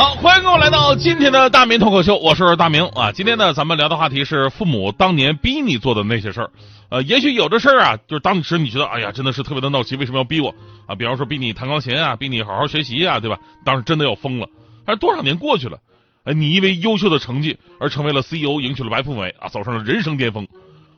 好，欢迎各位来到今天的大明脱口秀，我是大明啊。今天呢，咱们聊的话题是父母当年逼你做的那些事儿。呃，也许有的事儿啊，就是当时你觉得，哎呀，真的是特别的闹心，为什么要逼我啊？比方说逼你弹钢琴啊，逼你好好学习啊，对吧？当时真的要疯了。但是多少年过去了，哎，你因为优秀的成绩而成为了 CEO，迎娶了白富美啊，走上了人生巅峰；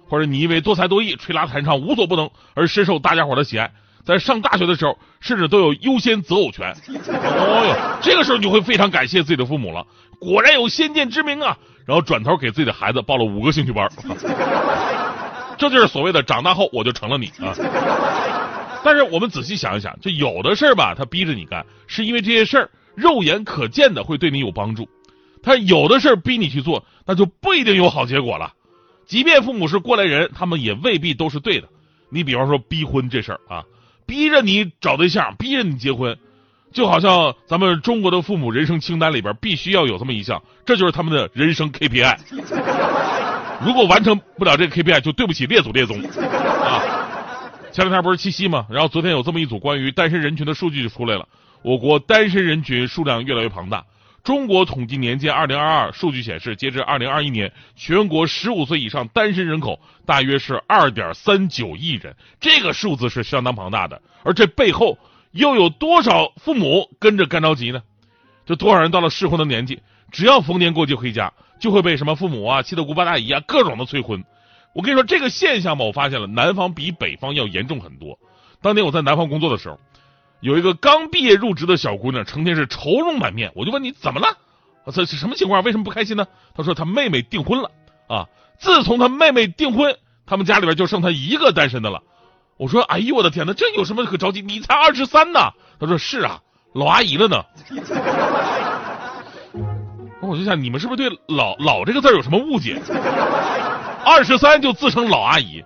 或者你因为多才多艺、吹拉弹唱无所不能而深受大家伙的喜爱。在上大学的时候，甚至都有优先择偶权。哦哟，这个时候你会非常感谢自己的父母了，果然有先见之明啊！然后转头给自己的孩子报了五个兴趣班，这就是所谓的长大后我就成了你啊！但是我们仔细想一想，就有的事儿吧，他逼着你干，是因为这些事儿肉眼可见的会对你有帮助；他有的事儿逼你去做，那就不一定有好结果了。即便父母是过来人，他们也未必都是对的。你比方说逼婚这事儿啊。逼着你找对象，逼着你结婚，就好像咱们中国的父母人生清单里边必须要有这么一项，这就是他们的 人生 KPI。如果完成不了这个 KPI，就对不起列祖列宗啊！前两天不是七夕吗？然后昨天有这么一组关于单身人群的数据就出来了，我国单身人群数量越来越庞大。中国统计年鉴二零二二数据显示，截至二零二一年，全国十五岁以上单身人口大约是二点三九亿人，这个数字是相当庞大的。而这背后又有多少父母跟着干着急呢？就多少人到了适婚的年纪，只要逢年过节回家，就会被什么父母啊、七大姑八大姨啊各种的催婚。我跟你说，这个现象吧，我发现了，南方比北方要严重很多。当年我在南方工作的时候。有一个刚毕业入职的小姑娘，成天是愁容满面。我就问你怎么了？这是什么情况？为什么不开心呢？她说她妹妹订婚了啊！自从她妹妹订婚，他们家里边就剩她一个单身的了。我说：哎呦我的天哪，这有什么可着急？你才二十三呢。她说：是啊，老阿姨了呢。我就想，你们是不是对“老老”这个字有什么误解？二十三就自称老阿姨，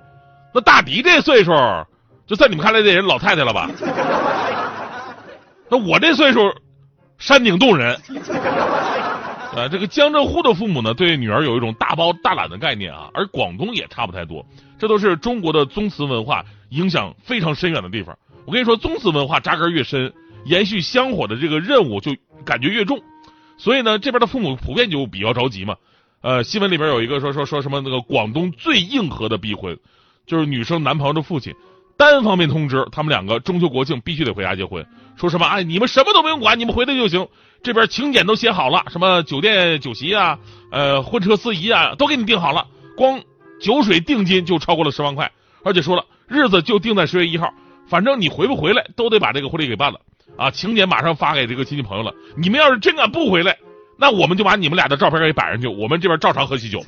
那大迪这岁数，就在你们看来这人老太太了吧？那我这岁数，山顶洞人，呃，这个江浙沪的父母呢，对女儿有一种大包大揽的概念啊，而广东也差不太多，这都是中国的宗祠文化影响非常深远的地方。我跟你说，宗祠文化扎根越深，延续香火的这个任务就感觉越重，所以呢，这边的父母普遍就比较着急嘛。呃，新闻里边有一个说说说什么那个广东最硬核的逼婚，就是女生男朋友的父亲。单方面通知他们两个中秋国庆必须得回家结婚，说什么哎你们什么都不用管，你们回来就行。这边请柬都写好了，什么酒店酒席啊，呃婚车司仪啊都给你定好了，光酒水定金就超过了十万块，而且说了日子就定在十月一号，反正你回不回来都得把这个婚礼给办了啊，请柬马上发给这个亲戚朋友了。你们要是真敢不回来，那我们就把你们俩的照片给摆上去，我们这边照常喝喜酒。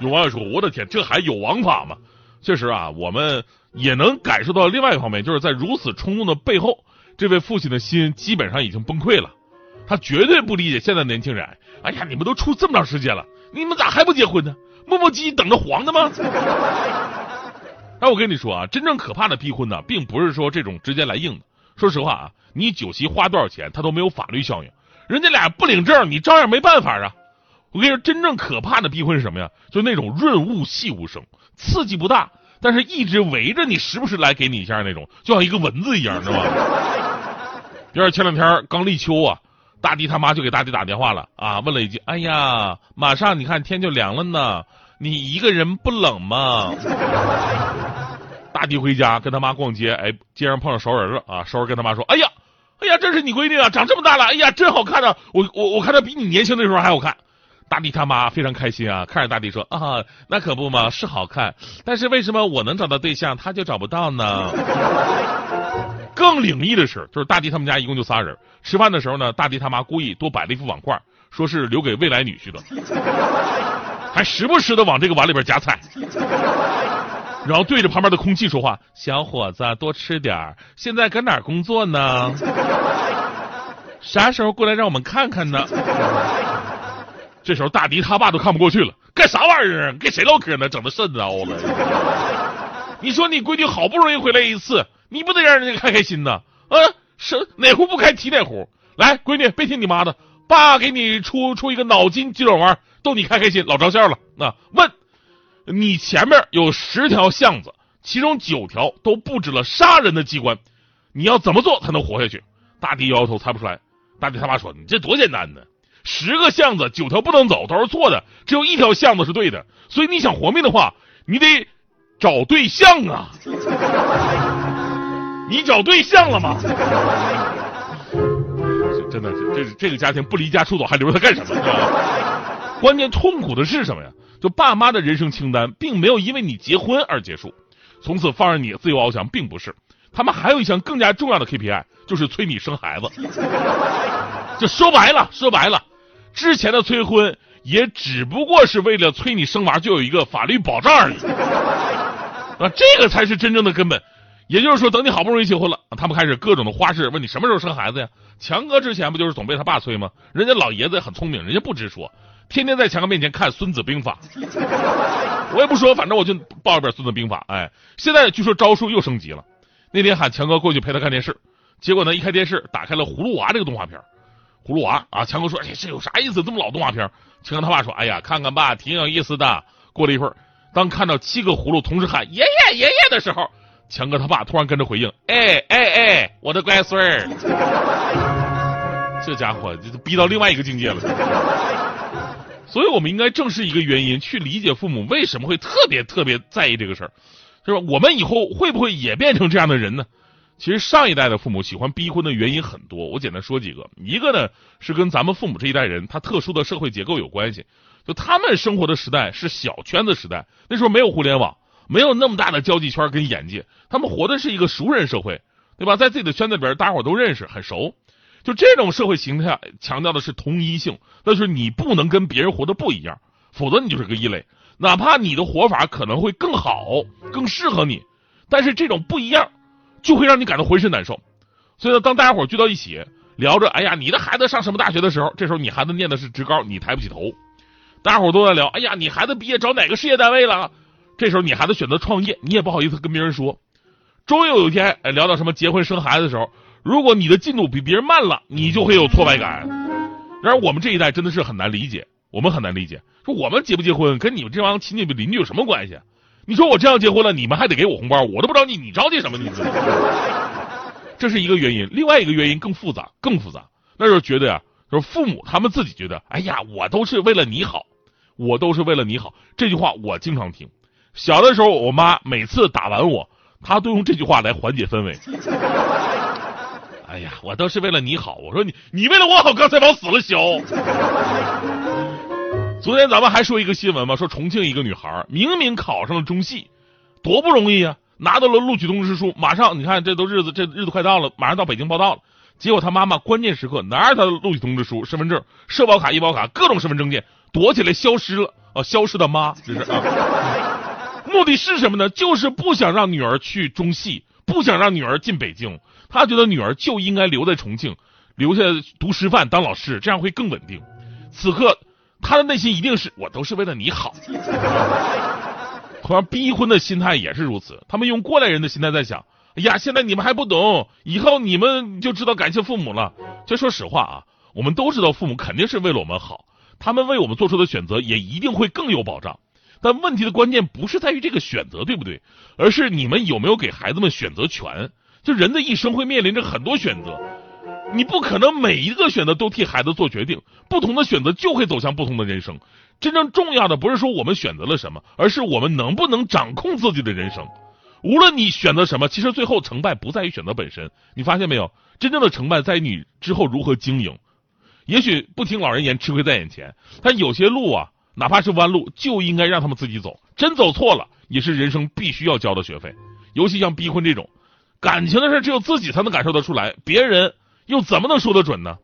有网友说我的天，这还有王法吗？确实啊，我们也能感受到另外一方面，就是在如此冲动的背后，这位父亲的心基本上已经崩溃了。他绝对不理解现在年轻人。哎呀，你们都处这么长时间了，你们咋还不结婚呢？磨磨唧唧等着黄的吗？哎，我跟你说啊，真正可怕的逼婚呢，并不是说这种直接来硬的。说实话啊，你酒席花多少钱，他都没有法律效应，人家俩不领证，你照样没办法啊。我跟你说，真正可怕的逼婚是什么呀？就那种润物细无声。刺激不大，但是一直围着你，时不时来给你一下那种，就像一个蚊子一样，知道吗？第二前两天刚立秋啊，大迪他妈就给大迪打电话了啊，问了一句：“哎呀，马上你看天就凉了呢，你一个人不冷吗？” 大迪回家跟他妈逛街，哎，街上碰上熟人了啊，熟人跟他妈说：“哎呀，哎呀，这是你闺女啊，长这么大了，哎呀，真好看啊，我我我看她比你年轻的时候还好看。”大地他妈非常开心啊，看着大地说啊，那可不嘛，是好看，但是为什么我能找到对象，他就找不到呢？更灵异的是，就是大地他们家一共就仨人，吃饭的时候呢，大地他妈故意多摆了一副碗筷，说是留给未来女婿的，还时不时的往这个碗里边夹菜，然后对着旁边的空气说话：“小伙子，多吃点现在搁哪工作呢？啥时候过来让我们看看呢？”这时候大迪他爸都看不过去了，干啥玩意儿？跟谁唠嗑呢？整的瘆得慌了。你说你闺女好不容易回来一次，你不得让人家开开心呐？啊，是哪壶不开提哪壶。来，闺女，别听你妈的，爸给你出出一个脑筋急转弯，逗你开开心，老着相了。那问，你前面有十条巷子，其中九条都布置了杀人的机关，你要怎么做才能活下去？大迪摇摇头，猜不出来。大迪他妈说：“你这多简单呢，十个巷子九条不能走都是错的，只有一条巷子是对的。所以你想活命的话，你得找对象啊。你找对象了吗？这真的是，这这个家庭不离家出走还留着他干什么？关键痛苦的是什么呀？就爸妈的人生清单并没有因为你结婚而结束，从此放任你自由翱翔，并不是。他们还有一项更加重要的 KPI，就是催你生孩子。就说白了，说白了，之前的催婚也只不过是为了催你生娃就有一个法律保障而已。啊，这个才是真正的根本。也就是说，等你好不容易结婚了，他们开始各种的花式问你什么时候生孩子呀？强哥之前不就是总被他爸催吗？人家老爷子很聪明，人家不直说，天天在强哥面前看《孙子兵法》。我也不说，反正我就报一本《孙子兵法》。哎，现在据说招数又升级了。那天喊强哥过去陪他看电视，结果呢，一开电视打开了《葫芦娃》这个动画片。葫芦娃啊，强哥说：“哎，这有啥意思？这么老动画片？”强哥他爸说：“哎呀，看看吧，挺有意思的。”过了一会儿，当看到七个葫芦同时喊“爷爷，爷爷”的时候，强哥他爸突然跟着回应：“哎哎哎，我的乖孙儿！” 这家伙就逼到另外一个境界了。所以，我们应该正视一个原因，去理解父母为什么会特别特别在意这个事儿，是吧？我们以后会不会也变成这样的人呢？其实上一代的父母喜欢逼婚的原因很多，我简单说几个。一个呢是跟咱们父母这一代人他特殊的社会结构有关系，就他们生活的时代是小圈子时代，那时候没有互联网，没有那么大的交际圈跟眼界，他们活的是一个熟人社会，对吧？在自己的圈子里边，大家伙都认识，很熟。就这种社会形态强调的是同一性，那就是你不能跟别人活的不一样，否则你就是个异类。哪怕你的活法可能会更好、更适合你，但是这种不一样。就会让你感到浑身难受，所以呢，当大家伙聚到一起聊着，哎呀，你的孩子上什么大学的时候，这时候你孩子念的是职高，你抬不起头；大家伙都在聊，哎呀，你孩子毕业找哪个事业单位了？这时候你孩子选择创业，你也不好意思跟别人说。终于有一天，哎，聊到什么结婚生孩子的时候，如果你的进度比别人慢了，你就会有挫败感。然而我们这一代真的是很难理解，我们很难理解，说我们结不结婚跟你们这帮亲戚邻居有什么关系？你说我这样结婚了，你们还得给我红包，我都不着急，你着急什么？你？这是一个原因，另外一个原因更复杂，更复杂，那就是觉得呀，就是父母他们自己觉得，哎呀，我都是为了你好，我都是为了你好。这句话我经常听，小的时候我妈每次打完我，她都用这句话来缓解氛围。哎呀，我都是为了你好，我说你，你为了我好，刚才往死了削。昨天咱们还说一个新闻嘛，说重庆一个女孩明明考上了中戏，多不容易啊，拿到了录取通知书，马上你看这都日子这日子快到了，马上到北京报道了。结果她妈妈关键时刻拿着她的录取通知书、身份证、社保卡、医保卡各种身份证件躲起来消失了啊！消失的妈这是啊，目的是什么呢？就是不想让女儿去中戏，不想让女儿进北京。他觉得女儿就应该留在重庆，留下读师范当老师，这样会更稳定。此刻。他的内心一定是我都是为了你好，同样逼婚的心态也是如此。他们用过来人的心态在想：哎呀，现在你们还不懂，以后你们就知道感谢父母了。就说实话啊，我们都知道父母肯定是为了我们好，他们为我们做出的选择也一定会更有保障。但问题的关键不是在于这个选择对不对，而是你们有没有给孩子们选择权。就人的一生会面临着很多选择。你不可能每一个选择都替孩子做决定，不同的选择就会走向不同的人生。真正重要的不是说我们选择了什么，而是我们能不能掌控自己的人生。无论你选择什么，其实最后成败不在于选择本身。你发现没有？真正的成败在于你之后如何经营。也许不听老人言，吃亏在眼前。但有些路啊，哪怕是弯路，就应该让他们自己走。真走错了，也是人生必须要交的学费。尤其像逼婚这种感情的事，只有自己才能感受得出来，别人。又怎么能说得准呢？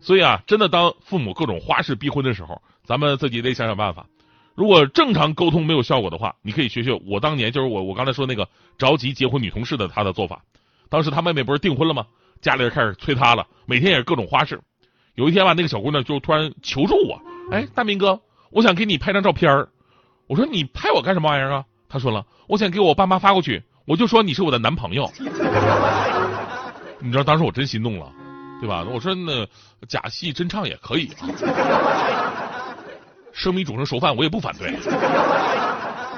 所以啊，真的当父母各种花式逼婚的时候，咱们自己得想想办法。如果正常沟通没有效果的话，你可以学学我当年就是我我刚才说那个着急结婚女同事的她的做法。当时她妹妹不是订婚了吗？家里人开始催她了，每天也是各种花式。有一天吧，那个小姑娘就突然求助我：“哎，大明哥，我想给你拍张照片儿我说：“你拍我干什么玩意儿啊？他说了，我想给我爸妈发过去，我就说你是我的男朋友。你知道当时我真心动了，对吧？我说那假戏真唱也可以啊，生米煮成熟饭我也不反对。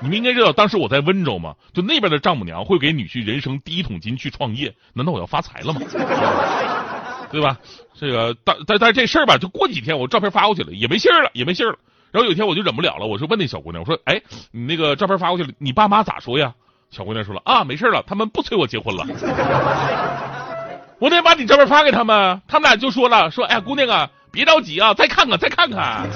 你们应该知道，当时我在温州嘛，就那边的丈母娘会给女婿人生第一桶金去创业，难道我要发财了吗？对吧？这个但但但是这事儿吧，就过几天我照片发过去了，也没信儿了，也没信儿了。然后有一天我就忍不了了，我就问那小姑娘，我说哎，你那个照片发过去了，你爸妈咋说呀？小姑娘说了啊，没事了，他们不催我结婚了。我得把你照片发给他们，他们俩就说了，说哎呀，姑娘啊，别着急啊，再看看，再看看。